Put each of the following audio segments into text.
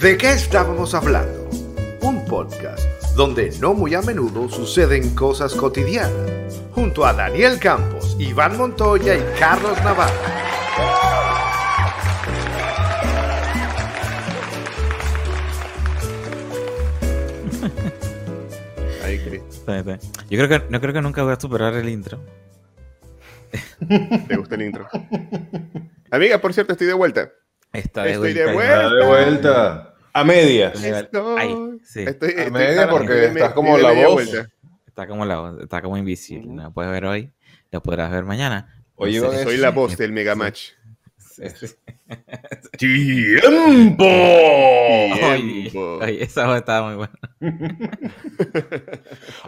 ¿De qué estábamos hablando? Un podcast donde no muy a menudo suceden cosas cotidianas, junto a Daniel Campos, Iván Montoya y Carlos Navarro. Yo creo que no creo que nunca voy a superar el intro. ¿Te gusta el intro? Amiga, por cierto, estoy de vuelta. Está de Estoy de vuelta. vuelta. de vuelta. A medias. Ahí, sí. Estoy, A estoy media para- porque estás como la voz. vuelta. Está como la está como invisible. No lo puedes ver hoy, lo podrás ver mañana. Oye, No Iván, sé. Soy la voz del Mega Match. ¡Tiempo! Tiempo. oye, esa voz estaba muy buena.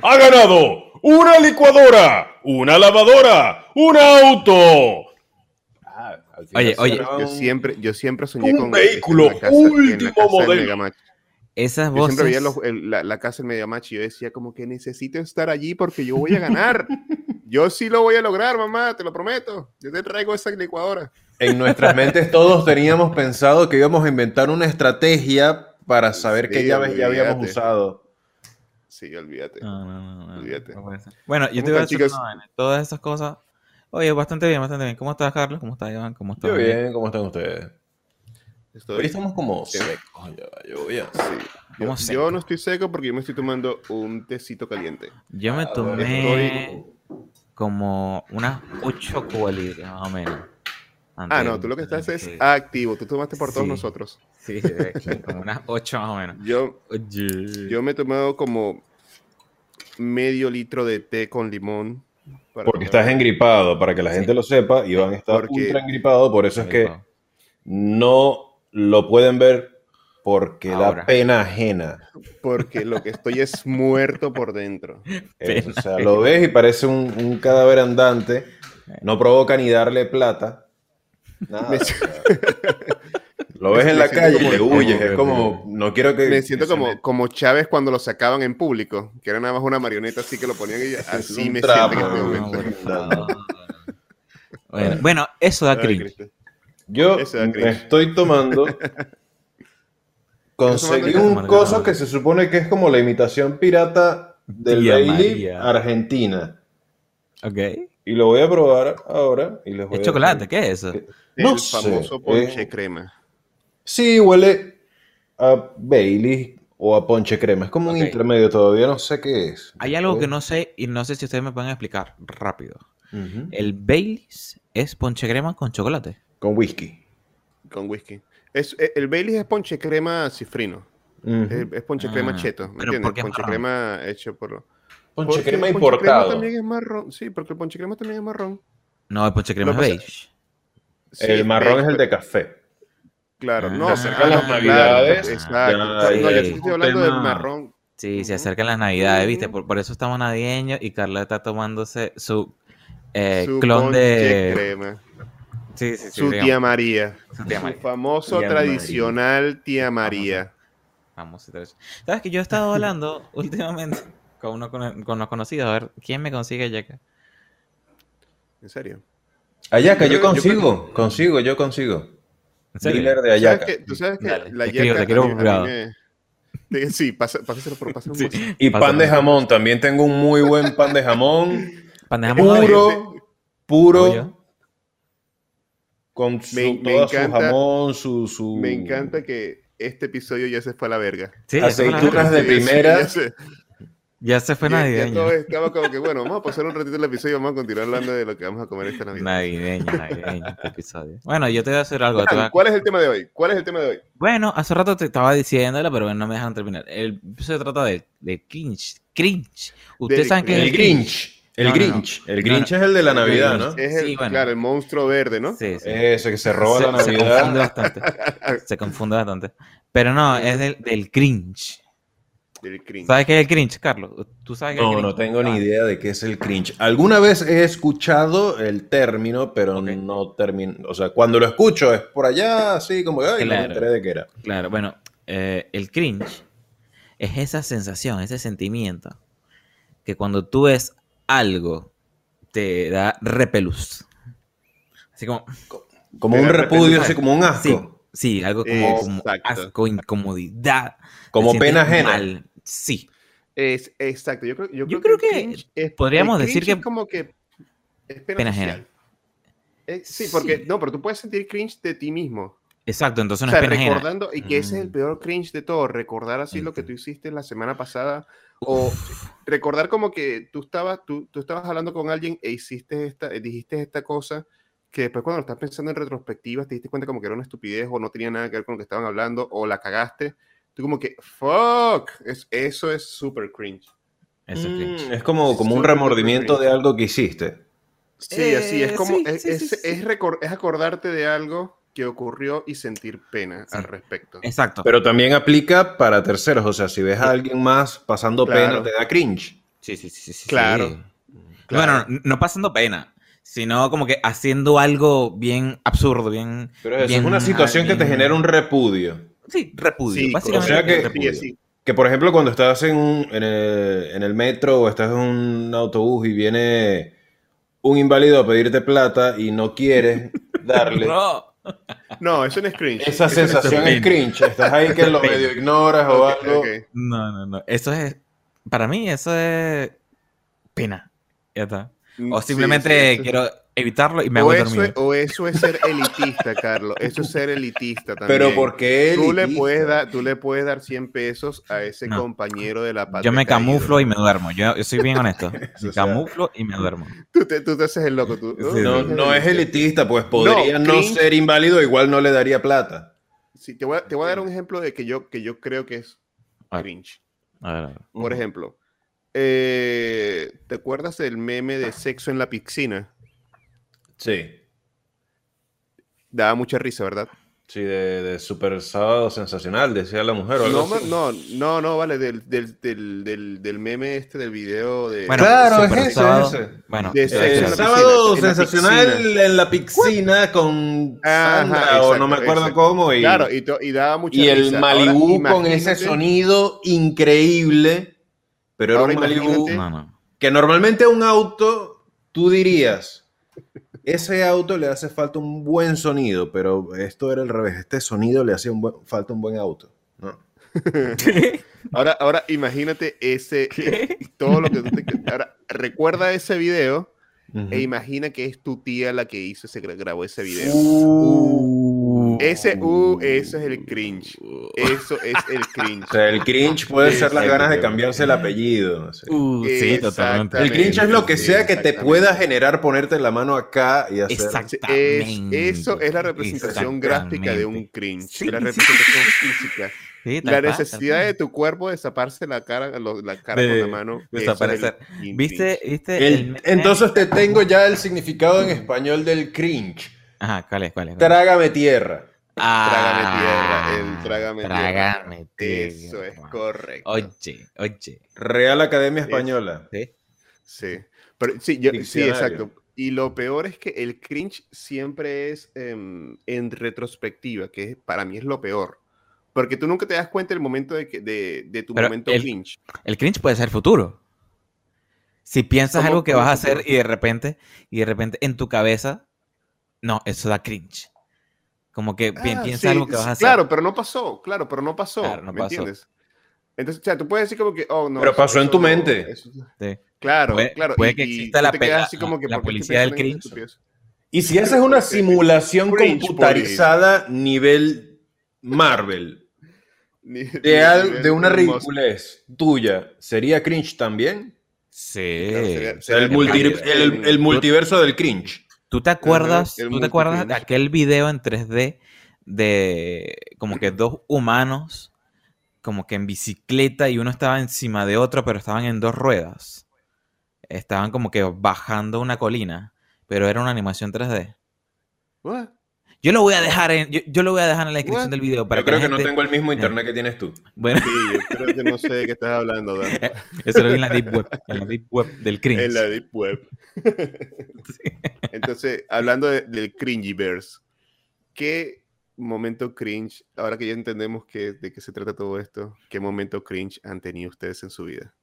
¡Ha ganado! ¡Una licuadora! ¡Una lavadora! ¡Un auto! Al final Oye, oye. Yo siempre, yo siempre soñé Un con vehículo en la casa- en la último modelo. Esas Yo voces. siempre veía los- el- la, la casa del Mega Match y yo decía como que necesito estar allí porque yo voy a ganar. yo sí lo voy a lograr, mamá, te lo prometo. Yo te traigo esa licuadora. En nuestras mentes todos teníamos pensado que íbamos a inventar una estrategia para saber Sí, qué llaves ya habíamos usado. Sí, olvídate. No, no, no, no, Olvídate. Bueno, yo ¿Cómo te voy a decir. Todas esas cosas. Oye, bastante bien, bastante bien. ¿Cómo estás, Carlos? ¿Cómo estás, Iván? ¿Cómo estás? Yo bien, ¿cómo están ustedes? Estoy- Hoy estamos como secos. Yo voy a- sí. Yo, ¿Cómo yo seco? no estoy seco porque yo me estoy tomando un tecito caliente. Yo me Ah, tomé como unas 8 cubalibres, más o menos. Ah, no, tú lo que estás es activo. Tú tomaste por todos Sí. nosotros. Sí, como unas 8 más o menos. Yo, yo me he tomado como medio litro de té con limón. Para Porque estás engripado, para que la gente Sí. lo sepa. Iván está Porque- ultra engripado, por eso es que no lo pueden ver porque Ahora. da pena ajena. Porque lo que estoy es muerto por dentro. Es, o sea, lo ves y parece un, un cadáver andante. No provoca ni darle plata. Nada. Lo ves en me la calle y le huyes. Es como, no quiero que. Me siento como, como Chávez cuando lo sacaban en público, que era nada más una marioneta así que lo ponían y así me trapo. siento en este No, momento. Bueno, bueno, eso da cringe. Yo me estoy tomando. Conseguí un coso que se supone que es como la imitación pirata del Bailey. Argentina. Ok. Y lo voy a probar ahora. Y les voy ¿Es a chocolate? decir- ¿Qué es eso? No el sé, famoso ponche eh. crema. Sí, huele a Bailey o a ponche crema. Es como un intermedio, todavía no sé qué es. Hay algo que no sé y no sé si ustedes me pueden explicar rápido. El Baileys es ponche crema con chocolate. Con whisky. Con whisky. Es, eh, el Bailey es ponche crema cifrino. Ujú. Es, es ponche crema Ah, cheto. ¿Me entiendes? ¿por qué es Ponche crema hecho por. Ponche porque crema el ponche crema importado. también es marrón. Sí, porque el ponche crema también es marrón. No, el ponche crema Lo es beige. Sí, el marrón beige, es el de café. Claro, no, se acercan ah, las navidades, Exacto. ya, no, yo estoy hablando del marrón. Sí, se acercan las navidades, ¿viste? Por, por eso estamos navideños y Carla está tomándose su eh, Su clon de... crema. Sí, sí, sí. Su digamos. tía María. Su tía Su María. famoso Tía tradicional tía María. Vamos, tres. ¿Sabes que yo he estado hablando últimamente con, uno, con, con los conocidos? A ver, ¿quién me consigue yaca? En serio. Ayaca, yo yo consigo. Consigo, yo consigo. Dealer de ¿Sabes Ayaca. que, Tú sabes que Dale, la te escribo, yaca te escribo a mí- por a mí privado. me- Sí, pasa- pásaselo por pásaselo por WhatsApp. Y pan de jamón. También tengo un muy buen pan de jamón. Pan de jamón. puro, puro. Con su, Me- me toda encanta- su jamón, su, su... Me encanta que este episodio ya se fue a la verga. Sí, Aceitunas de primera. se- Ya se fue navideño. estaba como que, bueno, vamos a pasar un ratito el episodio, vamos a continuar hablando de lo que vamos a comer esta Navidad. Navideño, navideño este episodio. Bueno, yo te voy a hacer algo. a- ¿Cuál es el tema de hoy? ¿Cuál es el tema de hoy? Bueno, hace rato te estaba diciéndolo, pero no me dejan terminar. El episodio trata de, de cringe. Cringe. Ustedes saben que es El Grinch. El No, no, no. Grinch. El No, Grinch no. es el de la Navidad, El ¿no? Grinch. Es el, Sí, bueno. claro, el monstruo verde, ¿no? Sí, sí. Ese que se roba se, la se confunde Navidad. bastante. Se confunde bastante. Pero no, es del, del cringe. Cringe. ¿Sabes qué es el cringe, Carlos? ¿Tú sabes qué es el No, cringe? no tengo ni Ah, idea de qué es el cringe. Alguna vez he escuchado el término, pero no termino. O sea, cuando lo escucho es por allá, así como, ay, no me Claro. enteré de qué era. Claro, bueno, eh, el cringe es esa sensación, ese sentimiento que cuando tú ves algo te da repelús. Así como, Como un repudio, repelús. así como un asco. sí, Sí, algo como, asco, incomodidad. Como pena ajena. mal. Sí. Es, exacto. Yo creo, yo Yo creo, que es- podríamos decir que- es como que es pena, Pena. Eh, sí, porque Sí. no, pero tú puedes sentir cringe de ti mismo. Exacto, entonces no o sea, es pena ajena. recordando, y que ese es el Mm. peor cringe de todo, recordar así lo que tú hiciste la semana pasada, o recordar como que tú estabas, tú, tú estabas hablando con alguien e hiciste esta, eh, dijiste esta cosa, que después cuando lo estás pensando en retrospectiva te diste cuenta como que era una estupidez o no tenía nada que ver con lo que estaban hablando, o la cagaste, tú como que, fuck, es, eso es super cringe. Eso es cringe. Mm, es como, como un Súper, súper remordimiento de algo que hiciste. Sí, así es Eh, como, sí, es, sí, sí, es- sí. es acordarte de algo que ocurrió y sentir pena Sí. al respecto. Exacto. Pero también aplica para terceros. O sea, si ves a alguien más pasando Claro. pena, te da cringe. Sí, sí, sí, sí, sí. Claro, Bueno, no- no pasando pena, sino como que haciendo algo bien absurdo, bien... Pero eso bien es una situación que te genera un repudio. Sí, repudio. Sí, básicamente o sea que- sí, repudio. sí. Que por ejemplo, cuando estás en, un- en, el, en el metro o estás en un autobús y viene un inválido a pedirte plata y no quieres darle. No. No, eso no es cringe. Esa Eso no es sensación es cringe. Estás ahí que lo medio ignoras o algo. No, no, no. Eso es... Para mí eso es pena. Ya está. Mm, O sí, simplemente sí, quiero evitarlo y me o hago eso, dormido. es, o eso es ser elitista, Carlos. Eso es ser elitista también. Pero porque él. tú le, puedes dar, tú le puedes dar 100 pesos a ese No. compañero de la patria. Yo me camuflo y me duermo. Yo, yo soy bien honesto. Me sea- camuflo y me duermo. Tú te, tú te haces el loco. Tú, No, sí. no es elitista, pues podría no, cringe. ser inválido, igual no le daría plata. Sí, te, voy a, te voy a dar un ejemplo de que yo, que yo creo que es Ah. cringe. A ver, a ver. Por ejemplo, eh, ¿te acuerdas del meme de sexo en la piscina? Sí. Daba mucha risa, ¿verdad? Sí, de, de super sábado sensacional, decía la mujer. o algo No, así. no, no, no, vale, del, del, del, del, del meme este del video de... Bueno, Claro, Super es ese, sábado. es ese. Bueno, De eh, en la sábado piscina, en la sensacional en la piscina con Ajá, Sandra, o no me acuerdo exacto. cómo. Y, Claro, y, to- y daba mucha y el Ahora, con ese sonido increíble. Pero era Ahora un No, no. que normalmente un auto tú dirías, ese auto le hace falta un buen sonido, pero esto era al revés. Este sonido le hacía un buen- falta un buen auto. ¿no? Ahora, ahora imagínate ese, ¿Qué? todo lo que tú te... Ahora, recuerda ese video e imagina que es tu tía la que hizo ese, grabó ese video. Uh. Ese, uh, eso es el cringe. Eso es el cringe. O sea, el cringe puede ser las ganas de cambiarse el apellido. no sé. Uh, sí, totalmente. El cringe es lo que sea que te pueda generar ponerte la mano acá y hacer. Es, Exactamente. eso es la representación gráfica de un cringe. Sí, la sí. representación física. Sí, La necesidad de tu cuerpo de taparse la cara, lo- la cara De con la mano. eso es el desaparecer. ¿Viste? ¿Viste? El- el meme? entonces te tengo ya el significado en español del cringe. Ajá, ¿cuál es? ¿Cuál es? cuál es? Trágame tierra. Trágame tierra, Ah, el trágame tierra. Eso es correcto. Oye, oye. Real Academia Española. ¿sí? Sí, pero sí, yo- sí, exacto. Y lo peor es que el cringe siempre es em, en retrospectiva, que para mí es lo peor. Porque tú nunca te das cuenta del momento de, que, de, de tu Pero momento el- cringe. El cringe puede ser futuro. Si piensas ¿Cómo- algo que vas a hacer y de repente, y de repente en tu cabeza, no, eso da cringe. Como que Ah, piensas sí, algo que vas a hacer. Claro, pero no pasó, claro, pero no pasó. Claro, no ¿Me pasó. entiendes? Entonces, o sea, tú puedes decir como que, oh, no. Pero eso- pasó en eso tu no, mente. eso- Sí. claro, Puede- claro. puede que exista la así como que, la ¿por qué estoy policía del en estupidez? Y si haces una simulación Cringe computarizada nivel Marvel Ni- de, al- una ridiculez tuya, ¿sería cringe también? Sí. Claro, sería- O sea, el, sería multi- cringe. el- el multiverso del cringe. ¿Tú te acuerdas, el ¿tú te acuerdas de aquel video en 3D de como que dos humanos como que en bicicleta y uno estaba encima de otro, pero estaban en dos ruedas? Estaban como que bajando una colina, pero era una animación 3D. What? Yo lo voy a dejar en, yo, yo lo voy a dejar en la descripción del video para Yo creo que no tengo el mismo internet que tienes tú. Bueno, Sí, yo creo que no sé de qué estás hablando, Dan. eso lo vi en la deep web, en la deep web del cringe. En la Deep Web. Entonces, hablando de- del cringiverse, ¿qué momento cringe, ahora que ya entendemos que, de qué se trata todo esto, qué momento cringe han tenido ustedes en su vida?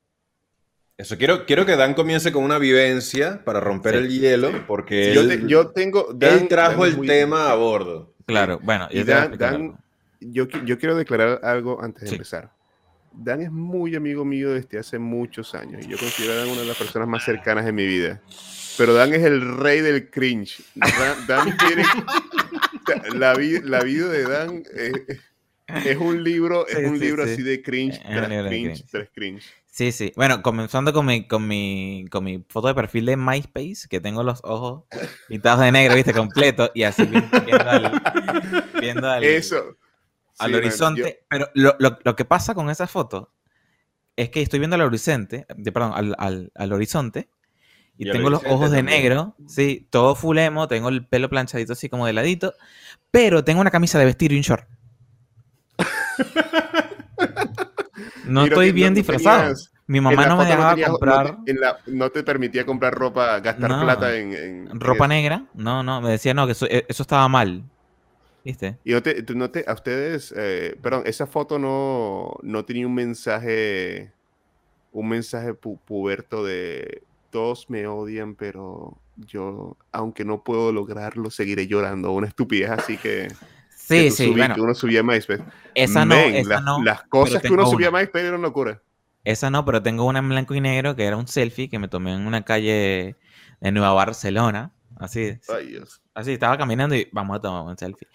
Eso, quiero, quiero que Dan comience con una vivencia para romper Sí. el hielo, porque Yo, él, te- yo tengo. él Dan- trajo Dan es el muy- tema a bordo. Claro, bueno, Y yo Dan- Dan-. Yo, yo quiero declarar algo antes de Sí. empezar. Dan es muy amigo mío desde hace muchos años y yo considero a Dan una de las personas más cercanas de mi vida. Pero Dan es el rey del cringe. Dan, tiene. La, la vida de Dan es, es un libro, es Sí, un sí, libro sí. así de cringe, tras cringe, cringe. tras cringe. Sí, sí. Bueno, comenzando con mi, con mi, con mi foto de perfil de MySpace, que tengo los ojos pintados de negro, viste, completo, y así vi- viendo al, viendo al, Eso. al Sí, man, horizonte. yo- Pero lo, lo- lo que pasa con esa foto es que estoy viendo al horizonte, de, perdón, al, al- al horizonte, y, tengo los ojos de también. negro, sí, todo full emo, tengo el pelo planchadito así como de ladito, pero tengo una camisa de vestir y un short. No estoy bien no disfrazado. tenías- Mi mamá no me dejaba tenías- comprar te- en la- no te permitía comprar ropa, gastar plata en, ropa negra. No, no, me decía no, que eso, eh, eso estaba mal. ¿Viste? Y no te, tú no te- a ustedes, eh, perdón, esa foto no, no tenía un mensaje, un mensaje pu- puberto de todos me odian, pero yo, aunque no puedo lograrlo, seguiré llorando. Una estupidez así que Sí, sí, subí- bueno, que uno subía a MySpace. esa no, esa no. las cosas que uno tengo subía a una. MySpace eran locura. Esa no, pero tengo una en blanco y negro que era un selfie que me tomé en una calle de Nueva Barcelona. Así, Ay, Dios. así estaba caminando y vamos a tomar un selfie.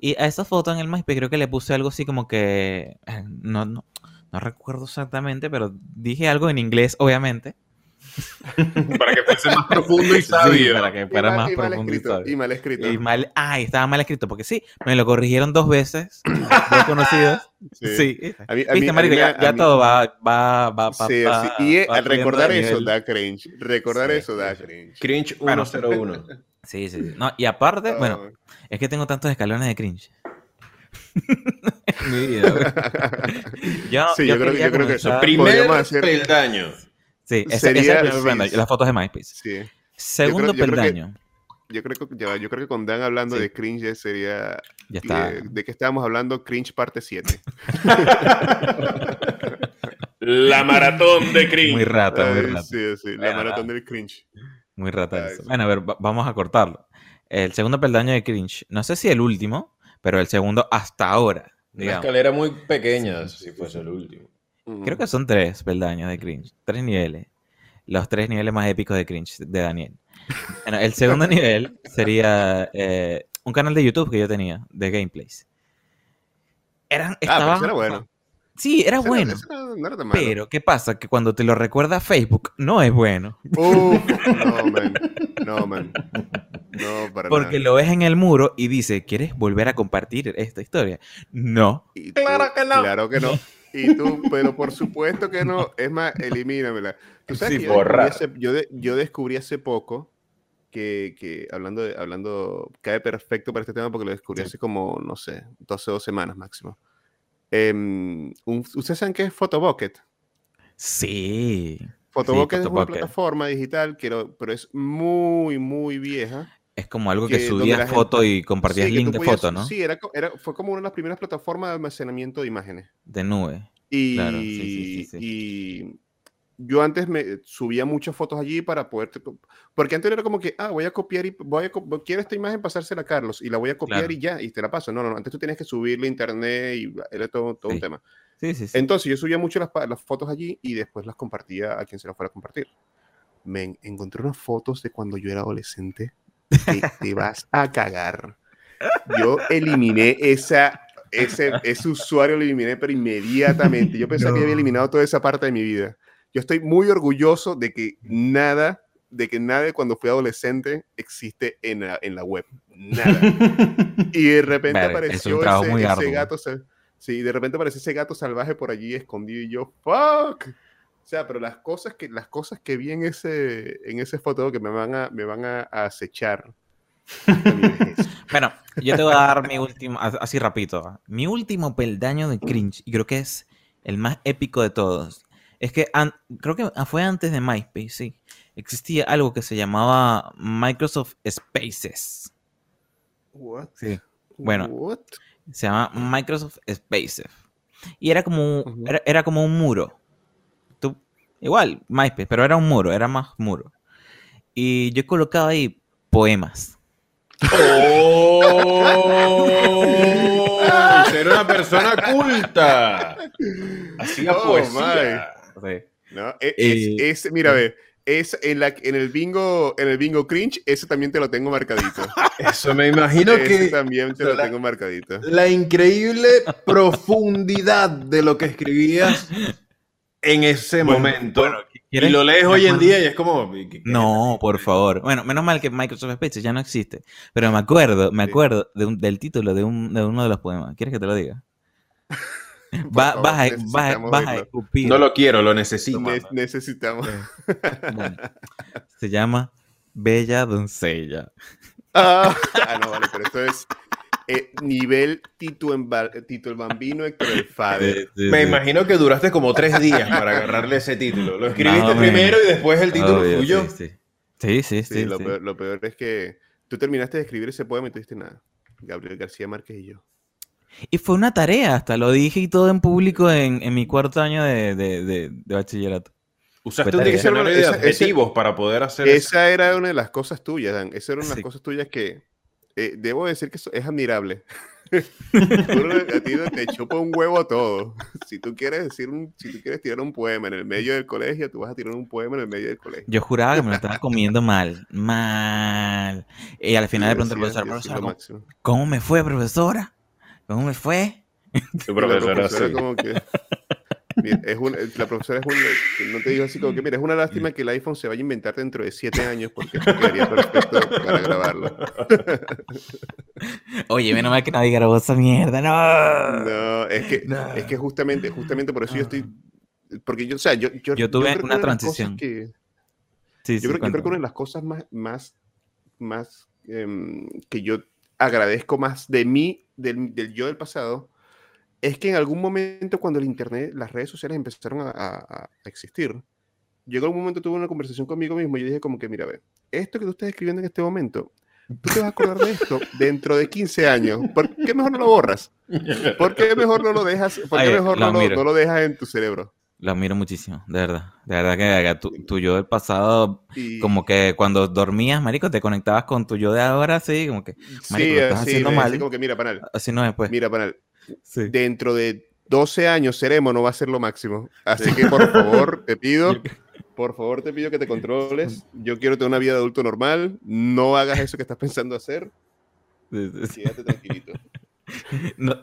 Y a esa foto en el MySpace creo que le puse algo así como que. eh, No, no, no recuerdo exactamente, pero dije algo en inglés, obviamente. Para que fuese más profundo y Sí, sabio. para que Y fuera mal, más y mal profundo y escrito, sabio. y mal escrito. Y mal, ay, estaba mal escrito, porque sí, me lo corrigieron dos veces, dos conocidos. Sí. Sí. A mí- a Viste, mí- a marico, mí ya, todo va, va, va, va, Sí, va- sí. Y va al recordar eso nivel. da cringe. Recordar Sí, eso da cringe. Cringe Bueno. 101. Sí, sí, sí. No, y aparte, bueno, Ah. es que tengo tantos escalones de cringe. mi vida. Yo, Sí, yo creo yo creo que Pri- Primer peldaño. Sí, ese, sería- ese es el primer sí, peldaño, sí. las fotos de MySpace. Sí. Segundo yo creo que- peldaño. Yo creo que, yo creo que con Dan hablando Sí. de cringe sería. Ya está. eh, ¿De qué estábamos hablando? Cringe parte 7. La maratón de cringe. Muy rata, muy Ay, sí, sí, la maratón del cringe. Muy rata Ay, eso. sí. Bueno, a ver, va- vamos a cortarlo. El segundo peldaño de cringe. No sé si el último, pero el segundo hasta ahora. Una digamos. escalera muy pequeña, si fuese el último. Creo que son tres peldaños de cringe. Tres niveles. Los tres niveles más épicos de cringe de Daniel. Bueno, el segundo nivel sería eh, un canal de YouTube que yo tenía de gameplays. Eran, Ah, pero estaba- era bueno. Sí, era Ese bueno. ese era- no era tan malo. Pero, ¿qué pasa? Que cuando te lo recuerda Facebook, no es bueno. Uf, no, man. No, man. No, para Porque nada. lo ves en el muro y dice, ¿quieres volver a compartir esta historia? No. Claro que no. Claro que no. Y tú, pero por supuesto que no. Es más, elimínamela. Tú sabes Sí, que yo descubrí, hace, yo, de- yo descubrí hace poco que, que hablando, de, hablando, cae perfecto para este tema porque lo descubrí Sí. hace como, no sé, 12 o dos semanas máximo. Em, ¿Ustedes saben qué es Photobucket? Sí. Photobucket es una plataforma digital, que lo- pero es muy, muy vieja. Es como algo que, Que subías gente- foto y compartías Sí, link de podías- foto, ¿no? Sí, era, era, fue como una de las primeras plataformas de almacenamiento de imágenes. De nube. Y, Claro, sí, sí, y yo antes me subía muchas fotos allí para poder, porque antes era como que, ah, voy a copiar y voy a, quiero esta imagen pasársela a Carlos y la voy a copiar Claro. y ya, y te la paso. No, no, no, antes tú tenías que subirle a internet y era todo, todo un tema. Sí, sí, sí. Entonces yo subía mucho las, las fotos allí y después las compartía a quien se las fuera a compartir. Me encontré unas fotos de cuando yo era adolescente que te vas a cagar. Yo eliminé esa, ese, ese usuario, lo eliminé, pero inmediatamente. Yo pensaba que había No. eliminado toda esa parte de mi vida. Yo estoy muy orgulloso de que nada, de que nada de cuando fui adolescente existe en la, en la web. Nada. Y de repente apareció ese, ese gato. Sí, de repente apareció ese gato salvaje por allí escondido y yo, fuck. O sea, pero las cosas que, las cosas que vi en ese, en ese foto que me van a, me van a, a acechar. Bueno, yo te voy a dar mi último, así rapidito. ¿ah? Mi último peldaño de cringe, y creo que es el más épico de todos. Es que an- creo que fue antes de MySpace, sí. Existía algo que se llamaba Microsoft Spaces. What? Sí. Bueno. What? Se llama Microsoft Spaces. Y era como, era, era como un muro. Igual, MySpace, pero era un muro, era más muro. Y yo colocaba ahí poemas. ¡Oh! Era una persona culta. Hacía Oh, poesía. ¿no? E- Eh, es, es- mira, ve, es en, la, en el bingo, en el bingo cringe, ese también te lo tengo marcadito. Eso me imagino ese que también te lo la- tengo marcadito. la increíble profundidad de lo que escribías en ese momento. y lo lees hoy en día y es como. ¿qué- qué- No, por favor. Bueno, menos mal que Microsoft Spaces ya no existe. Pero me acuerdo, me acuerdo de un- del título de, un, de uno de los poemas. ¿Quieres que te lo diga? Va- favor, vas, a, a- escupir. No lo quiero, lo necesito. Ne- necesitamos. Bueno, se llama Bella Doncella. Ah, ah, no, vale, pero esto es eh, nivel Tito, en Ba- Tito el Bambino, Héctor el Fader. Me imagino que duraste como tres días para agarrarle ese título. Lo escribiste primero y después el título Obvio, fluyó. Sí, sí. Sí, sí, Sí, sí, lo, sí. Peor, lo peor es que tú terminaste de escribir ese poema y no tuviste nada. Gabriel García Márquez y yo. Y fue una tarea, hasta lo dije y todo en público en, en mi cuarto año de, de- de- de bachillerato. Usaste un diccionario de adjetivos para poder hacer eso. Esa era una de las cosas tuyas, Dan. Esa era una de las Sí. cosas tuyas que eh, debo decir que eso es admirable. A ti te chupa un huevo todo. Si tú quieres decir un, si tú quieres tirar un poema en el medio del colegio, tú vas a tirar un poema en el medio del colegio. Yo juraba que me lo estaba comiendo mal, mal. Y al final le pregunté al Sí, profesor, lo ¿cómo, cómo me fue, profesora? ¿Cómo me fue? Tu profesora, profesora sí. como que... Mira, es una- la profesora es un, no te digo así como que, mira, es una lástima que el iPhone se vaya a inventar dentro de siete años porque esto quedaría perfecto para grabarlo. Oye, menos mal que nadie grabó esa mierda, no. No, es que, No. es que justamente, justamente por eso yo estoy, porque yo, o sea, yo, yo, Yo tuve que una transición. que- Sí, yo, sí, creo, yo creo que una de las cosas más, más, más em, que yo agradezco más de mí, del, del yo del pasado, es que en algún momento cuando el internet, las redes sociales empezaron a, a- a existir, en algún momento tuve una conversación conmigo mismo y yo dije como que, mira, ve, esto que tú estás escribiendo en este momento, tú te vas a acordar de esto dentro de 15 años. ¿Por qué mejor no lo borras? ¿Por qué mejor no lo dejas, por qué Ay, mejor no lo, no lo dejas en tu cerebro? Lo admiro muchísimo, de verdad. De verdad que tu, tu yo del pasado, Y, como que cuando dormías, marico, te conectabas con tu yo de ahora, sí, como que marico, lo estás así, haciendo mal. como que, mira, panal, así no es, pues. mira, panal, Sí. dentro de 12 años Ceremo no va a ser lo máximo. Así que por favor, te pido, por favor te pido que te controles. Yo quiero tener una vida de adulto normal. No hagas eso que estás pensando hacer. Quédate tranquilito. No-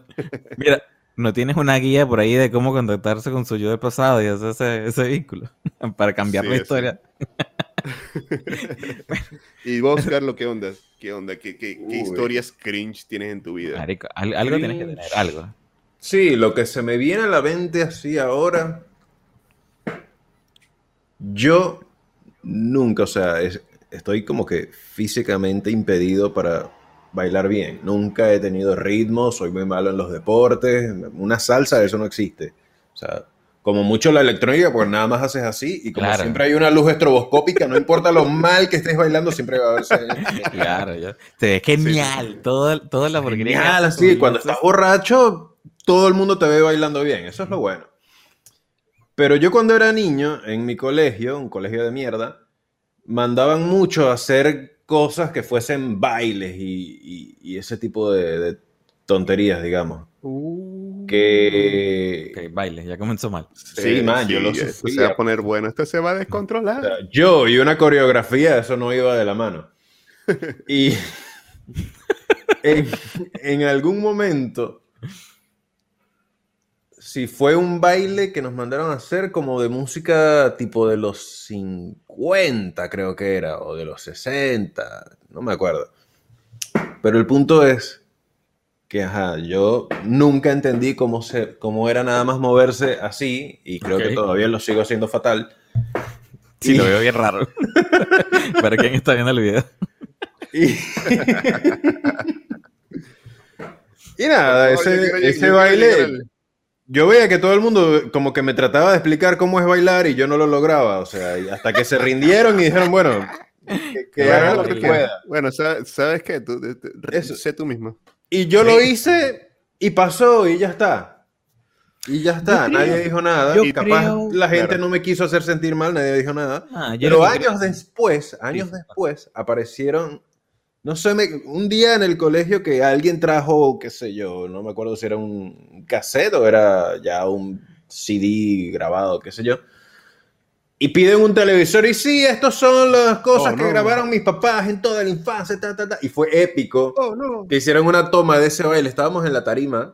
mira, no tienes una guía por ahí de cómo contactarse con su yo del pasado y hacer ese, ese vínculo para cambiar Sí, la historia. Y vos, Carlos, ¿qué onda? ¿Qué onda? ¿Qué, qué, qué Uy. historias cringe tienes en tu vida? Marico, al- algo tienes que tener, algo. Sí, lo que se me viene a la mente así ahora. Yo nunca, o sea, es- estoy como que físicamente impedido para bailar bien. Nunca he tenido ritmo, soy muy malo en los deportes. Una salsa, eso no existe. O sea, como mucho la electrónica, pues nada más haces así. Y como Claro. siempre hay una luz estroboscópica, no importa lo mal que estés bailando, siempre va a verse. Claro, ya. Te ves genial. Todo, toda la porquería. que Genial, así, cuando estás borracho, todo el mundo te ve bailando bien, eso es lo bueno. Pero yo cuando era niño, en mi colegio, un colegio de mierda, mandaban mucho a hacer cosas que fuesen bailes y, y- y ese tipo de, de tonterías, digamos. Que... Ok, baile, ya comenzó mal. Sí, man, yo lo esto se va a poner bueno. Esto se va a descontrolar. O sea, yo y una coreografía, eso no iba de la mano. Y en, en algún momento, si fue un baile que nos mandaron a hacer como de música tipo de los 50, creo que era, o de los 60, no me acuerdo. Pero el punto es que, ajá, yo nunca entendí cómo, se, cómo era nada más moverse así, y creo que todavía lo sigo haciendo fatal. Sí, Y- lo veo bien raro. Para quien está viendo el video. Y Y, nada, yo ese, quiero- ese baile, yo veía que todo el mundo como que me trataba de explicar cómo es bailar y yo no lo lograba, o sea, hasta que se rindieron y dijeron, bueno, que, que Bueno, haga lo que que- pueda. Bueno, sa- ¿sabes qué? Tú, te- te- Eso. sé tú mismo. Y yo lo hice y pasó y ya está. Y ya está, Yo nadie creo- dijo nada. y capaz creo- la gente claro. no me quiso hacer sentir mal, nadie dijo nada. Ah, Pero años creo- después, años Sí. después, aparecieron, no sé, me- un día en el colegio que alguien trajo, qué sé yo, no me acuerdo si era un cassette o era ya un CD grabado, qué sé yo. Y piden un televisor y sí, estas son las cosas Oh, que no. grabaron mis papás en toda la infancia, ta, ta, ta. Y fue épico Oh, no. que hicieron una toma de ese baile. Estábamos en la tarima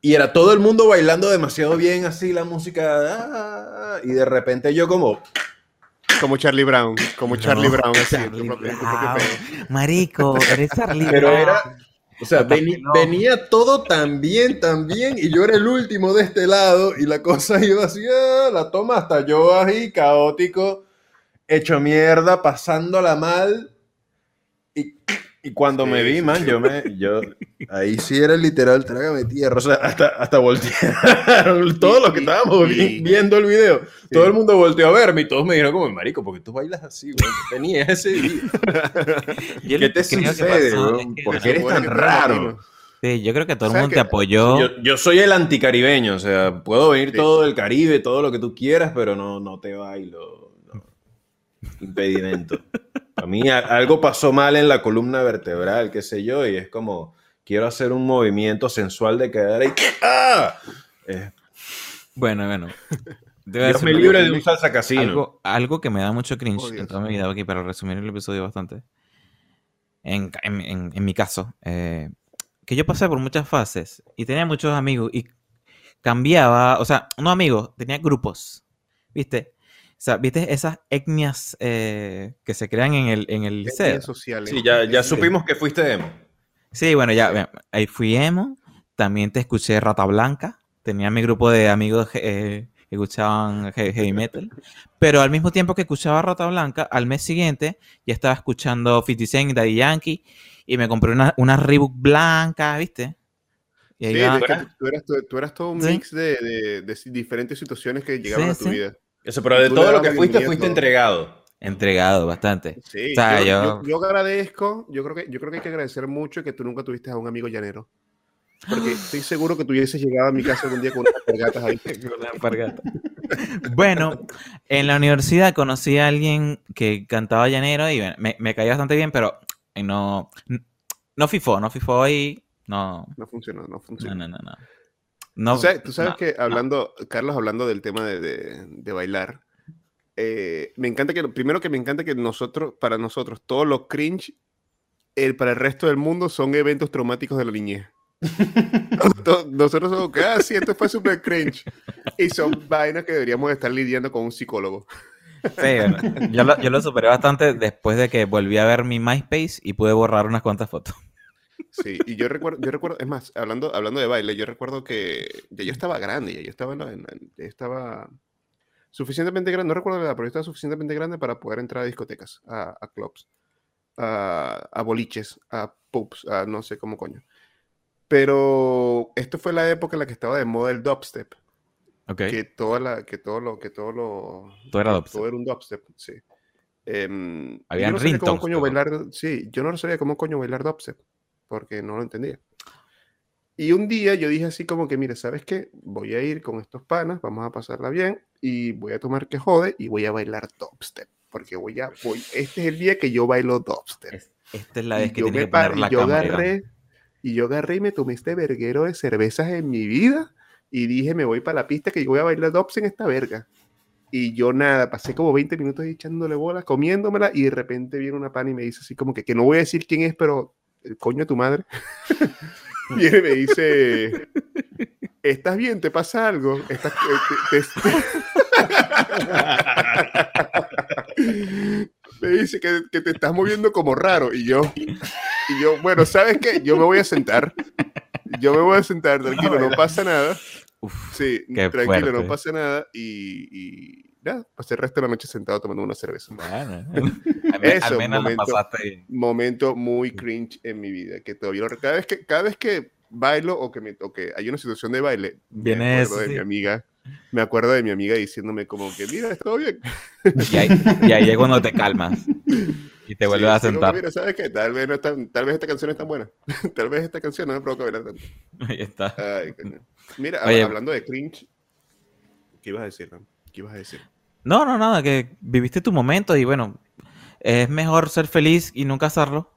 y era todo el mundo bailando demasiado bien, así la música. ah, y de repente yo, como, Como Charlie Brown. Como Charlie No, Brown. así, Charlie tu propio- tu propio Brown. Marico, eres Charlie pero Brown. era. O sea, venía todo tan bien, tan bien, y yo era el último de este lado, y la cosa iba así, ah, la toma hasta yo ahí, caótico, hecho mierda, pasándola mal. Y, y cuando Sí, me vi, sí, man, yo me, yo, ahí sí era literal, trágame tierra, o sea, hasta, hasta voltearon, todos los que estábamos vi- viendo el video, Sí. todo el mundo volteó a verme, y todos me dijeron como, marico, porque tú bailas así, güey, ¿qué tenías ese día? Yo ¿Qué te sucede, es que- ¿Por qué eres tan raro? Sí, yo creo que todo el ¿Sabes mundo qué? te apoyó. Yo, yo soy el anticaribeño, o sea, puedo venir Sí. todo del Caribe, todo lo que tú quieras, pero no, no te bailo. no. Impedimento. A mí a- algo pasó mal en la columna vertebral, qué sé yo, y es como, quiero hacer un movimiento sensual de quedar ahí. ¡Ah! Eh, Bueno, bueno. Dios me algo- libre de un salsa casino. Algo, algo que me da mucho cringe Oh, en toda mi vida, aquí para resumir el episodio bastante. En, en- en- en mi caso, eh, que yo pasé por muchas fases y tenía muchos amigos y cambiaba, o sea, no amigos, tenía grupos, ¿viste? O sea, ¿viste esas etnias eh, que se crean en el, en el liceo? Sociales. Sí, ya, ya Sí. supimos que fuiste emo. Sí, bueno, ya, ahí fui emo, también te escuché Rata Blanca, tenía mi grupo de amigos eh, que escuchaban he- heavy metal, pero al mismo tiempo que escuchaba Rata Blanca, al mes siguiente ya estaba escuchando 50 Cent y Daddy Yankee y me compré una, una Reebok blanca, ¿viste? Y ahí Sí, tú, tú eras, tú, tú eras todo un Sí. mix de, de- de diferentes situaciones que llegaban Sí, a tu sí. vida. Eso, pero de todo lo que fuiste, fuiste entregado. entregado bastante. Sí, O sea, yo, yo- yo- yo agradezco, yo creo, que, yo creo que hay que agradecer mucho que tú nunca tuviste a un amigo llanero. Porque estoy seguro que tú hubieses llegado a mi casa algún día con unas cargatas ahí. Bueno, en la universidad conocí a alguien que cantaba llanero y bueno, me, me caía bastante bien, pero eh, no, no fifó, no fifó y no, No funcionó, no no, funcionó. no, no, no. No, Tú sabes, tú sabes no, que no. hablando, Carlos, hablando del tema de, de- de bailar, eh, me encanta que, primero que me encanta que nosotros, para nosotros, todos los cringe, el, para el resto del mundo son eventos traumáticos de la niñez. Nosotros somos, que, ah, sí, esto fue súper cringe. Y son vainas que deberíamos estar lidiando con un psicólogo. Sí, bueno, yo, lo, yo lo superé bastante después de que volví a ver mi MySpace y pude borrar unas cuantas fotos. Sí, y yo recuerdo, yo recuerdo, es más, hablando, hablando de baile, yo recuerdo que ya yo estaba grande, ya yo estaba, en la- en la- ya estaba suficientemente grande, no recuerdo la edad, pero yo estaba suficientemente grande para poder entrar a discotecas, a, a clubs, a, a boliches, a pubs, a no sé cómo coño. Pero esto fue la época en la que estaba de moda el dubstep, Ok. que toda la, que todo lo, que todo lo, Todo era dubstep. todo era un dubstep, sí. Y Habían yo no sabía cómo coño bailar, sí, yo no sabía cómo coño bailar dubstep, porque no lo entendía. Y un día yo dije así como que, mira, ¿sabes qué? Voy a ir con estos panas, vamos a pasarla bien y voy a tomar que jode y voy a bailar dubstep, porque voy a, voy, este es el día que yo bailo dubstep. Es- Esta es la Y vez que yo me que poner y yo cámara. Agarré, y yo agarré y me tomé este verguero de cervezas en mi vida y dije, me voy para la pista que yo voy a bailar dubstep en esta verga. Y yo nada, pasé como 20 minutos echándole bolas, comiéndomela, y de repente viene una pana y me dice así como que, que no voy a decir quién es, pero el coño de tu madre. viene y me dice, ¿estás bien? ¿Te pasa algo? ¿Estás, te- te- me dice que, que te estás moviendo como raro. Y yo, y yo, bueno, ¿sabes qué? Yo me voy a sentar. Yo me voy a sentar, tranquilo, no pasa nada. Uf, Sí, tranquilo, no pasa nada. Y, y nada, pasé el resto de la noche sentado tomando una cerveza. bueno. al Eso, menos momento. pasaste bien. Momento muy cringe en mi vida, que todavía lo cada vez que cada vez que bailo o que me o que hay una situación de baile, Viene me acuerdo eso, de sí. mi amiga, me acuerdo de mi amiga diciéndome como que mira, está todo bien. Y ahí, y ahí es cuando te calmas. Y te vuelves a Sí, como, sentar. Mira, ¿sabes qué? Tal vez, no es tan- tal vez esta canción es tan buena. tal vez esta canción no me provoca bailar tanto. Ahí está. Ay. Mira, Oye. hablando de cringe, ¿qué ibas a decir, Ram? ¿Qué ibas a decir? No, no, nada, que viviste tu momento y bueno, es mejor ser feliz y nunca hacerlo.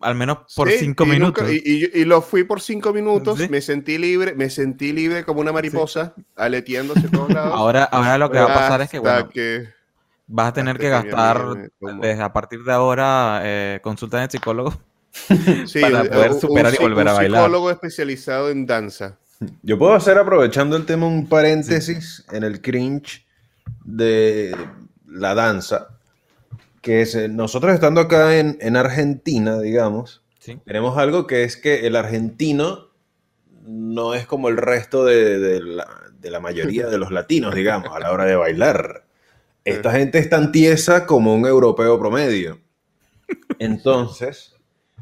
Al menos por Sí, cinco y nunca- minutos. y, y- y lo fui por cinco minutos, Sí. me sentí libre, me sentí libre como una mariposa, aleteando hacia todos lados. Ahora, ahora lo que va a pasar es que, bueno, que- vas a tener que gastar desde a partir de ahora eh, consulta de psicólogo. Sí, para poder superar un y volver a psi- un bailar. psicólogo especializado en danza. Yo puedo hacer, aprovechando el tema, un paréntesis en el cringe de la danza. Que es, eh, nosotros estando acá en, en Argentina, digamos, Sí. tenemos algo que es que el argentino no es como el resto de, de la, de la mayoría de los latinos, digamos, a la hora de bailar. Esta gente es tan tiesa como un europeo promedio. Entonces,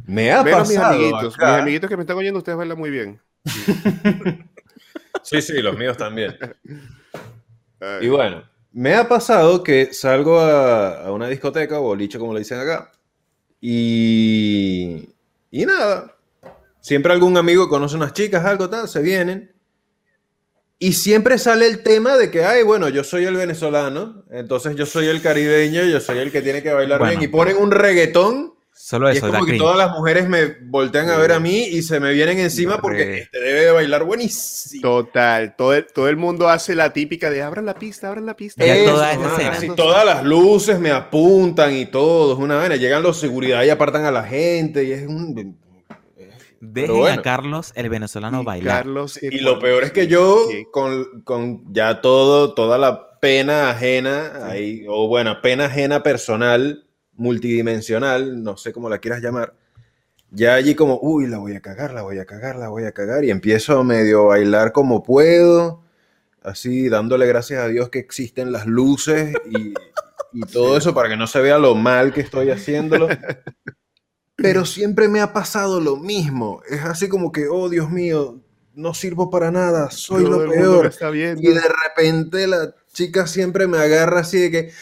me ha mis pasado amiguitos, acá- mis amiguitos que me están oyendo, ustedes bailan muy bien. Sí, sí, los míos también. Y bueno, me ha pasado que salgo a, a una discoteca, o boliche como le dicen acá, y, y nada. Siempre algún amigo conoce unas chicas, algo tal, se vienen. Y siempre sale el tema de que, ay, bueno, yo soy el venezolano, entonces yo soy el caribeño, yo soy el que tiene que bailar Bueno. bien. Y ponen un reggaetón, Solo y es eso, como que cringe. todas las mujeres me voltean a ver a mí y se me vienen encima porque este debe de bailar buenísimo. Total, todo el, todo el mundo hace la típica de abran la pista, abran la pista. Eso, toda así todas las luces me apuntan y todo, es una vaina. Llegan los seguridad y apartan a la gente y es un... Dejen bueno. a Carlos, el venezolano, Y bailar. Carlos, Y lo peor es que yo, con, con ya todo, toda la pena ajena, ahí, o bueno, pena ajena personal, multidimensional, no sé cómo la quieras llamar, ya allí como, uy, la voy a cagar, la voy a cagar, la voy a cagar, y empiezo a medio bailar como puedo, así dándole gracias a Dios que existen las luces y, y todo eso para que no se vea lo mal que estoy haciéndolo. Pero siempre me ha pasado lo mismo. Es así como que, oh Dios mío, no sirvo para nada, soy todo lo peor. Y de repente la chica siempre me agarra así de que,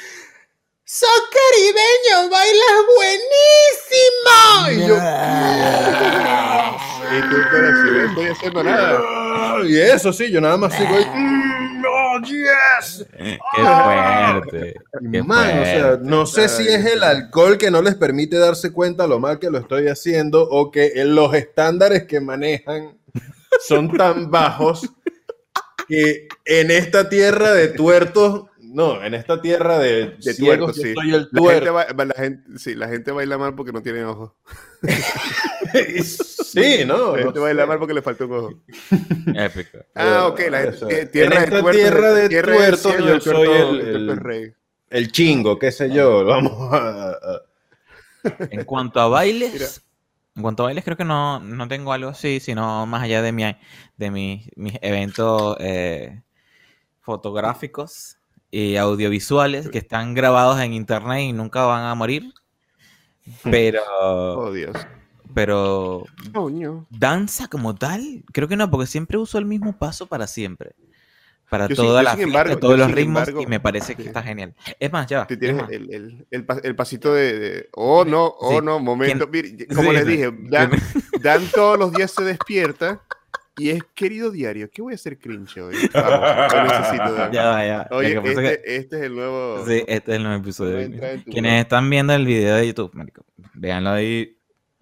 ¡Sos caribeño, bailas buenísimo! Y yo, Y tú, pero si no estoy haciendo nada. "Ah", y eso sí, yo nada más sigo ahí, "Mm, ¡Oh, yes! Qué fuerte. Qué Man, o sea, fuerte. no sé si es el alcohol que no les permite darse cuenta lo mal que lo estoy haciendo o que los estándares que manejan son tan bajos que en esta tierra de tuertos, no, en esta tierra de, De ciegos, yo sí. soy el La gente, tuerto. ba- la, gente, sí, la gente baila mal porque no tiene ojos. sí, ¿no? La no gente baila sé. mal porque le falta un ojo. Épico. Ah, ok. La gente, tierra En de esta tierra de tierra tuertos, ciego, yo soy tuerto- el- el tuerto es el- rey. El chingo, qué sé yo, vamos a... a- En cuanto a bailes, en cuanto a bailes creo que no, no tengo algo así, sino más allá de, mi, de mis, mis eventos eh, fotográficos y audiovisuales que están grabados en internet y nunca van a morir. Pero, Oh, Dios. pero danza como tal, creo que no, porque siempre uso el mismo paso para siempre. Para Yo toda yo la sin fiesta, embargo- todos yo los sin ritmos embargo- y me parece que sí. está genial. Es más, ya va. Tienes más. el, el, el, pa- el pasito de, de- Oh, no, oh, Sí. no, momento. Mire, como Sí, les dije, Dan, Dan todos los días se despierta y es querido diario. ¿Qué voy a hacer cringe hoy? Vamos, lo necesito, Dan. Ya va, ya. Oye, que este, este es el nuevo. Sí, este es el nuevo episodio. Quienes están viendo el video de YouTube, marico, véanlo ahí,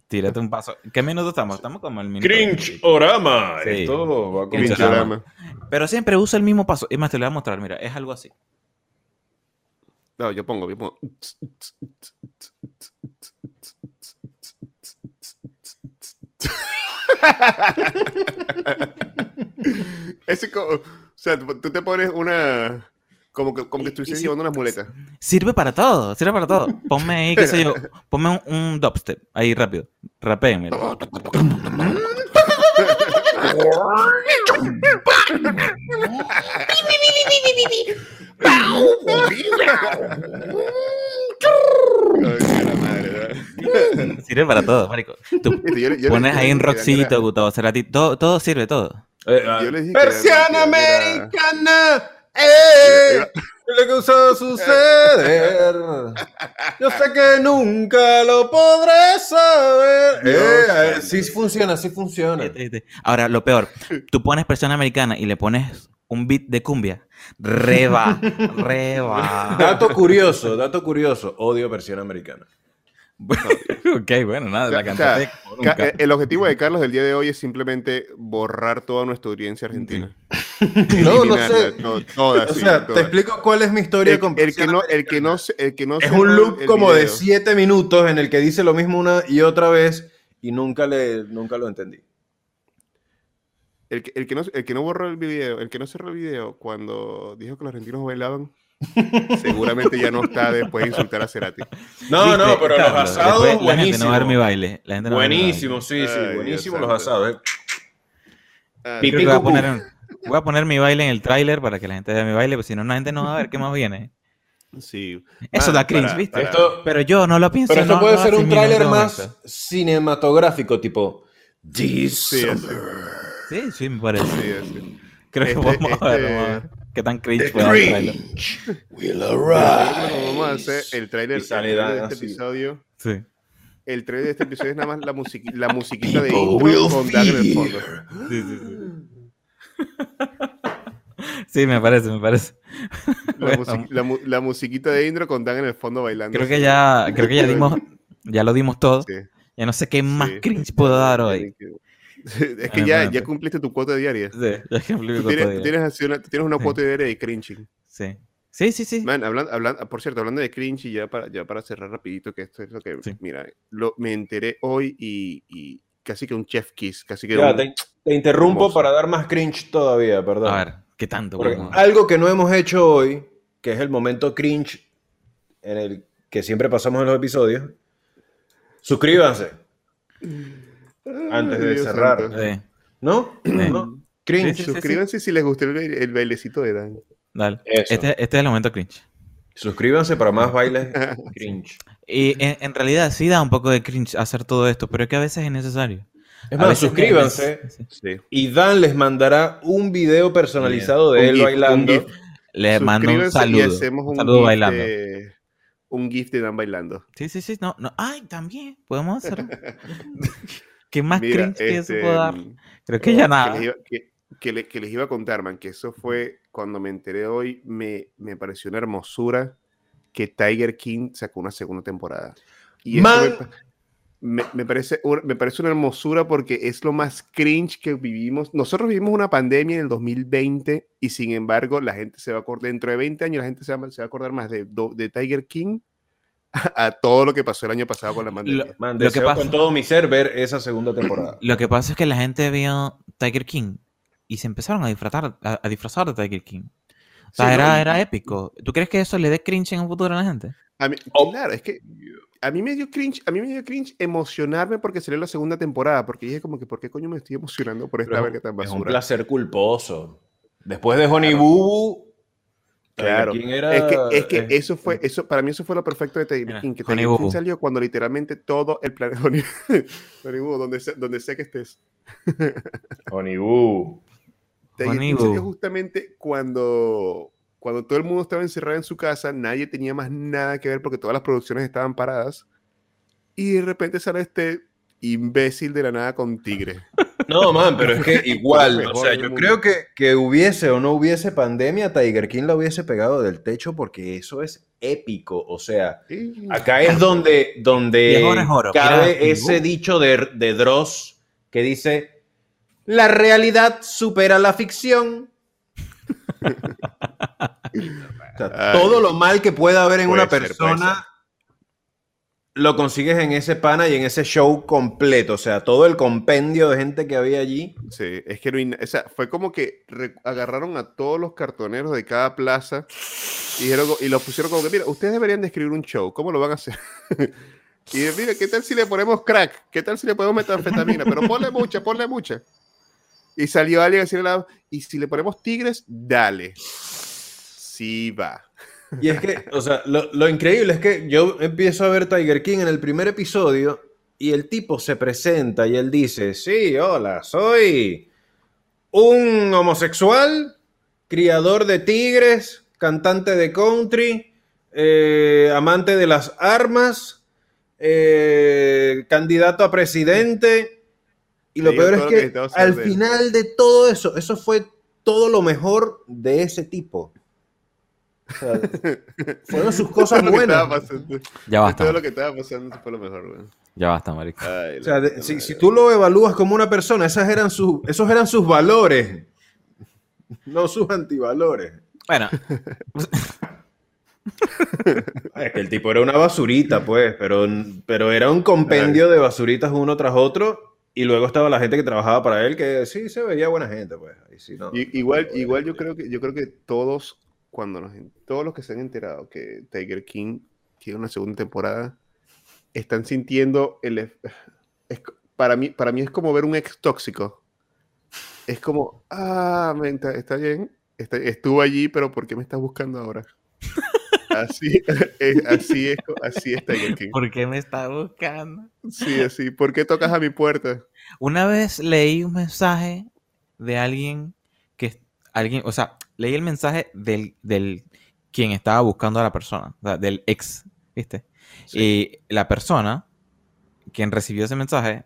tírate un paso. ¿Qué minuto estamos? Estamos como el minuto. Cringe Orama. Sí. Esto va a Cringe. Cringeorama. Pero siempre usa el mismo paso. Es más, te lo voy a mostrar, mira, es algo así. No, yo pongo, yo pongo. Ese co- o sea, tú te pones una. Como que, como que estuvieses si- llevando unas muletas. Sirve para todo, sirve para todo. Ponme ahí, qué sé yo, ponme un, un dubstep, ahí rápido. Rapéenme. Ay, la madre, ¿verdad? Sirve para todo, marico. Tú yo yo pones ahí un rockcito, Gustavo Cerati, todo, todo sirve, todo. Eh, ah, Yo les dije que- Persiana que era- americana. ¡Eh! lo que usó suceder. Yo sé que nunca lo podré saber. Eh, santo. sí funciona, sí funciona. Este, este. Ahora, lo peor, tú pones persona americana y le pones un beat de cumbia. Reba, reba. Dato curioso, dato curioso. Odio versión americana. ok, bueno, nada, la cantaste nunca. eh, El objetivo de Carlos del día de hoy es simplemente borrar toda nuestra audiencia argentina. No, no sé. O sí, sea, te explico cuál es mi historia el, con el que no, el que no, se- el que no Es un loop el como de. 7 minutos en el que dice lo mismo una y otra vez y nunca, le, nunca lo entendí. El que, el que no, el que no borró el video, el que no cerró el video cuando dijo que los argentinos bailaban, seguramente ya no está después de insultar a Cerati. No, ¿Viste, no, pero los asados, Después La gente no va a ver mi buenísimo. baile. La gente no va a ver mi Buenísimo, sí, sí, Ay, buenísimo Dios los santo. asados. eh. Ah, baile. Voy a poner, voy a poner mi baile en el tráiler para que la gente vea mi baile, porque si no, la gente no va a ver qué más viene. sí. Eso Mano, da cringe, para- ¿viste? para- Esto, Pero yo no lo pienso. pero esto no- puede no ser un tráiler este más momento. cinematográfico, tipo This Sí, summer. Sí, sí, me parece. Sí. Creo que Este- vamos a ver, este- vamos a ver. Qué tan cringe dar el cringe will. Vamos a hacer el trailer, de este episodio. Sí. El trailer de este episodio es nada más la, musiqui- la musiquita de intro will con Dan en el fondo. Sí, sí, sí. Sí, me parece, me parece. La, Bueno, musiqui- la mu- la musiquita de intro con Dan en el fondo bailando. creo que ya, creo que ya dimos, ya lo dimos todo. Sí, Ya no sé qué más sí. cringe puedo dar hoy. Es que Ah, ya, ya cumpliste tu cuota diaria. Sí, ya cumplí mi cuota tienes, tú tienes así una, tienes una Sí. cuota diaria de cringing. Sí. Sí, sí, sí. Man, hablando, hablando, por cierto, hablando de cringe y ya para, ya para cerrar rapidito, que esto es lo que, Sí. mira, lo, me enteré hoy y, y casi que un chef kiss, casi que Ya, un- te, te interrumpo hermoso. para dar más cringe todavía, perdón. A ver, ¿qué tanto? Algo que no hemos hecho hoy, que es el momento cringe en el que siempre pasamos en los episodios, suscríbanse antes de Dios cerrar. Sí, ¿no? ¿No? Cringe. Sí, sí, sí. Suscríbanse si les gustó el, baile- el bailecito de Dan. dale. Este, este es el momento cringe. Suscríbanse para más bailes cringe. Y en, en realidad sí da un poco de cringe hacer todo esto, pero es que a veces es necesario. Es más, suscríbanse y Dan les mandará un video personalizado de Un él gif, bailando. gif. Le mando un saludo. Y hacemos un, un saludo gif bailando. De, un GIF de Dan bailando. Sí, sí, sí. No, no. Ay, también. Podemos hacerlo. ¿Qué más Mira, cringe que eso este, puedo dar? mm, Creo que ya que nada. les, iba, que, que le- que les iba a contar, man, que eso fue cuando me enteré hoy, me, me pareció una hermosura que Tiger King sacó una segunda temporada. Y eso Man. me, me- me parece, me parece una hermosura porque es lo más cringe que vivimos. Nosotros vivimos una pandemia en el 2020 y sin embargo la gente se va a acordar, dentro de 20 años la gente se va, se va a acordar más de, do- de Tiger King a, todo lo que pasó el año pasado con la pandemia. Man, Lo que pasa- con todo mi ser ver esa segunda temporada. Lo que pasa es que la gente vio Tiger King y se empezaron a disfrazar, a, a disfrazar de Tiger King. O sea, Sí, era, era épico. ¿Tú crees que eso le dé cringe en un futuro a la gente? A mí, Oh. Claro, es que a mí me dio cringe, a mí me dio cringe emocionarme porque salió la segunda temporada, porque dije como que ¿por qué coño me estoy emocionando por esta Pero verga tan Es un basura? placer culposo. Después de Honey Boo Boo, Claro. Tiger King era, Es que, es que eh, eso fue, eso, para mí eso fue lo perfecto de King, que Boo. salió cuando literalmente todo el planeta, Honey, Honey Boo, donde sea, donde sea que estés. Honey Boo. Tiger Honey King salió Boo. justamente cuando, cuando todo el mundo estaba encerrado en su casa, nadie tenía más nada que ver porque todas las producciones estaban paradas, y de repente sale este imbécil de la nada con tigre. No, man, pero es que igual, o sea, yo creo que, que hubiese o no hubiese pandemia, Tiger King la hubiese pegado del techo porque eso es épico. O sea, acá es donde, donde oro. cabe Mira, ese uh. dicho de, de Dross que dice, la realidad supera la ficción. O sea, todo lo mal que pueda haber en puede una ser, persona lo consigues en ese pana y en ese show completo. O sea, todo el compendio de gente que había allí. Sí, es que no o sea, fue como que agarraron a todos los cartoneros de cada plaza y, los pusieron como que, mira, ustedes deberían de un show, ¿cómo lo van a hacer? y mira, ¿qué tal si le ponemos crack? ¿Qué tal si le ponemos metanfetamina? Pero ponle mucha, ponle mucha. Y salió alguien a decirle, al lado, y si le ponemos tigres, dale. Sí va. Y es que, o sea, lo, lo increíble es que yo empiezo a ver Tiger King en el primer episodio y el tipo se presenta y él dice, sí, hola, soy un homosexual, criador de tigres, cantante de country, eh, amante de las armas, eh, candidato a presidente. Y lo peor es que al final de todo eso, eso fue todo lo mejor de ese tipo. Sea, fueron sus cosas Todo buenas. Ya basta. Todo lo que estaba pasando fue lo mejor, güey. Ya basta, marico. Ay, O sea, de- si, si tú lo evalúas como una persona, esas eran sus, esos eran sus valores, no sus antivalores. Bueno, Es que el tipo era una basurita, pues, pero, pero era un compendio de basuritas uno tras otro. Y luego estaba la gente que trabajaba para él, que sí se veía buena gente, pues. No. Igual, igual yo creo que yo creo que todos cuando nos, todos los que se han enterado que Tiger King tiene una segunda temporada están sintiendo el es para mí para mí es como ver un ex tóxico. Es como, ah, está, está bien, está- estuvo allí, pero ¿por qué me estás buscando ahora? Así, es, así es, así es Tiger King. ¿por qué me está buscando? Sí, así. ¿Por qué tocas a mi puerta? Una vez leí un mensaje de alguien alguien, o sea, leí el mensaje del, del quien estaba buscando a la persona, o sea, del ex, ¿viste? Y la persona, quien recibió ese mensaje,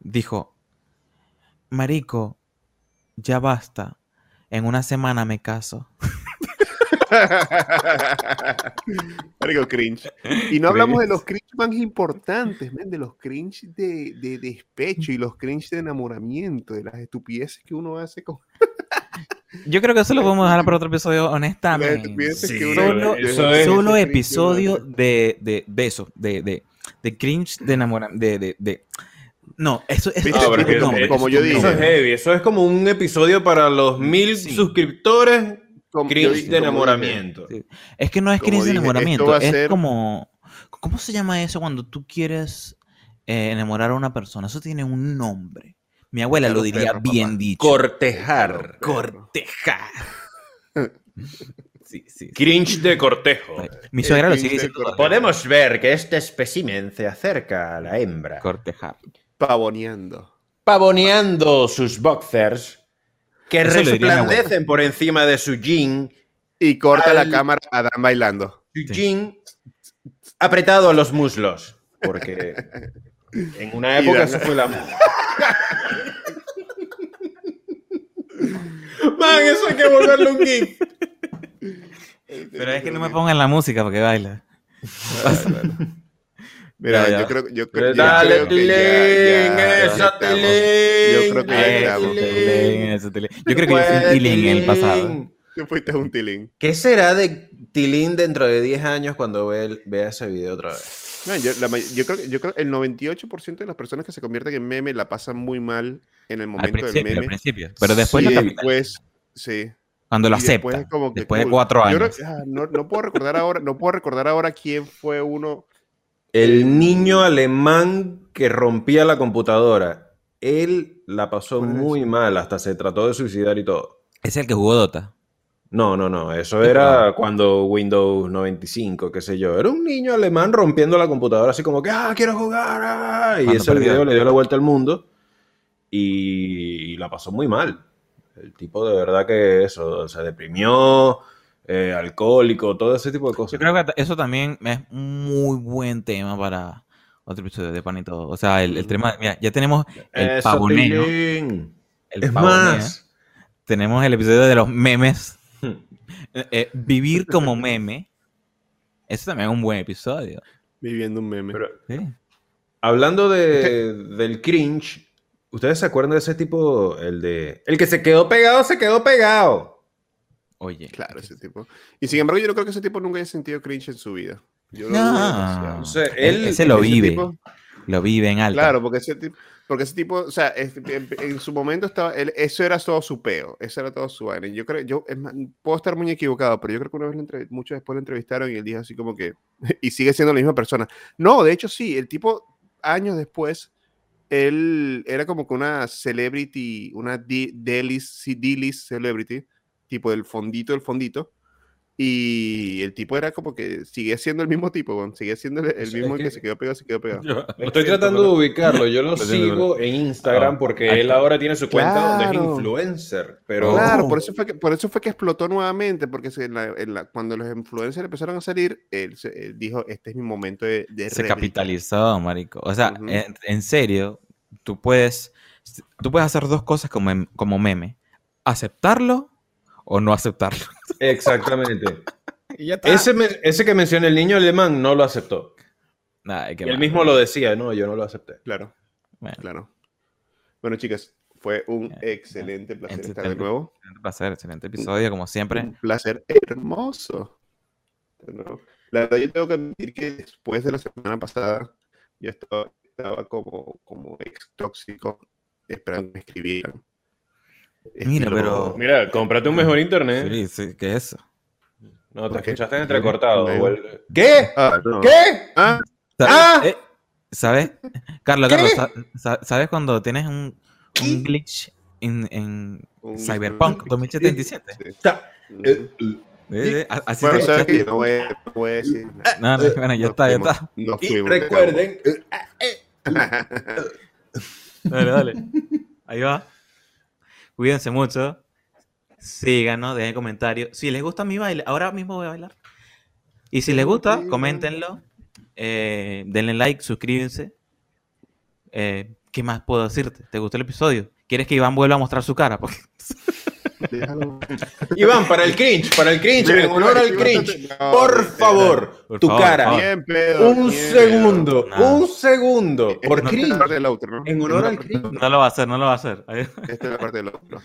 dijo, Marico, ya basta, en una semana me caso. Marico, cringe. Y no hablamos de los cringe más importantes, men, de los cringe de, de despecho y los cringe de enamoramiento, de las estupideces que uno hace con Yo creo que eso lo podemos dejar para otro episodio, honestamente. Sí, que Solo, eso es- solo episodio de, de, de eso, de, de, de cringe de enamoramiento, de, de, de- No, eso es... Ah, pero es que como- eso- yo eso dije. es heavy. Eso es como un episodio para los mil Sí. suscriptores. Como- Cringe dije- de enamoramiento. Sí. Es que no es Como cringe de dije, enamoramiento, es ser- como... ¿Cómo se llama eso cuando tú quieres eh, enamorar a una persona? Eso tiene un nombre. Mi abuela lo diría perro, bien papá. dicho. Cortejar. Cortejar. sí, sí. sí. Cringe de cortejo. Mi suegra lo sigue diciendo. Podemos ver que este espécimen se acerca a la hembra, Cortejar. Pavoneando. pavoneando sus boxers que Eso resplandecen por encima de su jean, Y corta Al- la cámara a Dan bailando. su Sí. jean apretado a los muslos, porque en una época eso fue la Man, eso hay que volverlo un gif. Pero es que no me pongan la música porque baila. Mira, Ya, ya. yo creo, yo creo, yo Dale, creo que ya- ya- esa. Tilín. Yo creo que ya estamos. Yo creo que yo fui un Tilín en el pasado. Tú fuiste un tilín. ¿Qué será de Tilín dentro de 10 años cuando ve vea ese video otra vez? No, yo, la yo creo, que- yo creo que el 98% de las personas que se convierten en meme la pasan muy mal en el momento del principio, al meme. principio. Pero después sí. Cuando lo después acepta. es como que Después de cuatro años. ah, no, no puedo recordar ahora, no puedo recordar ahora quién fue uno. El niño alemán que rompía la computadora. Él la pasó ¿Cuál era muy mal, hasta se trató de suicidar y todo. Es el que jugó Dota. No, no, no, eso era cuando Windows 95, qué sé yo. Era un niño alemán rompiendo la computadora así como que, ah, quiero jugar. ah", Y Cuando ese perdió. video le dio la vuelta al mundo y, la pasó muy mal. El tipo de verdad que eso, se deprimió, eh, alcohólico, todo ese tipo de cosas. Yo creo que eso también es un muy buen tema para otro episodio de Pan y todo. O sea, el, el tema, mira, ya tenemos el pavoneo. El Es pavoneo. más, Tenemos el episodio de los memes. Eh, eh, vivir como meme. Eso también es un buen episodio. Viviendo un meme. pero Sí. hablando de, del cringe, ¿ustedes se acuerdan de ese tipo, el de... El que se quedó pegado, se quedó pegado. Oye. Claro, ese tipo. Y sin embargo, yo no creo que ese tipo nunca haya sentido cringe en su vida. Yo No. O sea, Él- él... ese lo Ese vive. tipo- Lo vive en alta. Claro, porque ese tipo, porque ese tipo, o sea, es- en, en su momento estaba, él- eso era todo su peo, eso era todo su vaina. Yo creo, yo es más, puedo estar muy equivocado, pero yo creo que una vez, mucho después lo entrevistaron y él dijo así como que, y sigue siendo la misma persona. No, de hecho sí, el tipo, años después, él era como que una celebrity, una D-list celebrity, tipo del fondito del fondito, Y el tipo era como que sigue siendo el mismo tipo, sigue siendo el, el Es mismo que- que se quedó pegado, se quedó pegado. Yo- Estoy tratando de ubicarlo. Yo lo sigo en Instagram Ah, porque ahí él ahora tiene su cuenta donde es Claro. influencer. Pero Claro, por eso fue que, por eso fue que explotó nuevamente, porque se- en la- en la- cuando los influencers empezaron a salir, él, se- él dijo, este es mi momento de, de se rebrillar". capitalizó, marico. O sea, en, en serio, tú puedes, tú puedes hacer dos cosas como, como meme. Aceptarlo o no aceptarlo. exactamente. Y ya está. ese, ese que mencioné, el niño alemán, no lo aceptó. Y él mismo lo decía, no, yo no lo acepté. Claro, Bueno, claro. Bueno, chicas, fue un Eh, excelente placer excelente. estar de nuevo. excelente placer, excelente episodio, como siempre. Un placer hermoso. La verdad, yo tengo que admitir que después de la semana pasada, yo estaba, estaba como, como ex tóxico, esperando que me escribieran. Mira, Estilo- pero- Mira, cómprate un mejor internet. Sí, sí, ¿qué es eso? No, te escuchaste entrecortado. ¿Qué? Ah, no. ¿Qué? Ah, ¿Sabes? ¡Ah! Eh, ¿Sabes? Carlos, ¿Qué? Carlos, sa- sa- ¿sabes cuando tienes un, glitch en, en un- Cyberpunk 2077? Sí. Mm. eh, eh, Eh, eh, a- Así Bueno, te sabes que escuchaste. yo no voy, a- no voy a decir nada. No, no, bueno, ya Nos está, ya está. nos Y recuerden, eh, Dale, dale. Ahí va. Cuídense mucho. Síganos, dejen comentarios. Si les gusta mi baile, ahora mismo voy a bailar. Y si les gusta, coméntenlo. eh, denle like, suscríbanse. Eh, ¿Qué más puedo decirte? ¿Te gustó el episodio? ¿Quieres que Iván vuelva a mostrar su cara? Porque- Déjalo. Iván, para el cringe, para el cringe, en honor no, al cringe, por favor, por tu favor, cara. Bien. Un bien, segundo, un segundo, por cringe. En honor al cringe. No lo va a hacer, no lo va a hacer. Esta es la parte del outro.